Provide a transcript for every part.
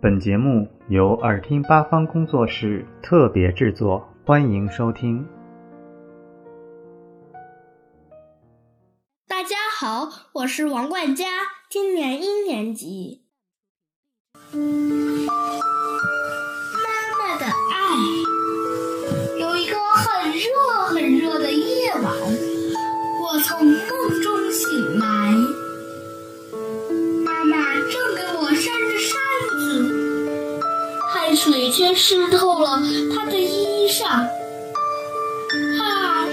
本节目由耳听八方工作室特别制作，欢迎收听。大家好，我是王冠佳，今年一年级。水却湿透了她的衣裳。啊，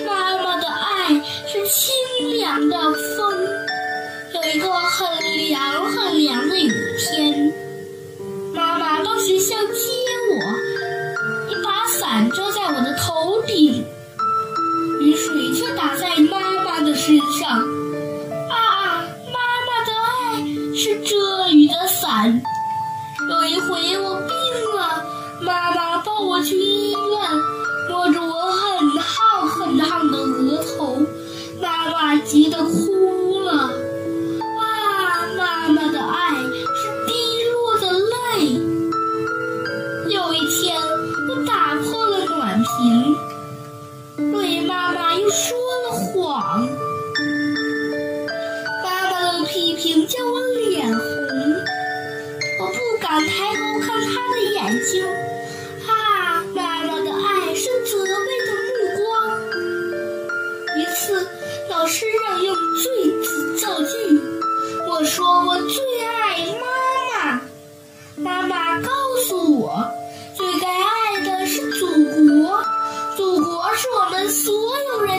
妈妈的爱是清凉的风，有一个很凉很凉的雨天。妈妈到学校接我，一把伞遮在我的头顶，雨水却打在妈妈的身上。啊，妈妈的爱是遮雨的伞。有一回我病，去医院，摸着我很烫很烫的额头，妈妈急得哭了。啊，妈妈的爱是滴落的泪。有一天，我打破了暖瓶，对妈妈又说了谎。妈妈的批评叫我 们所有人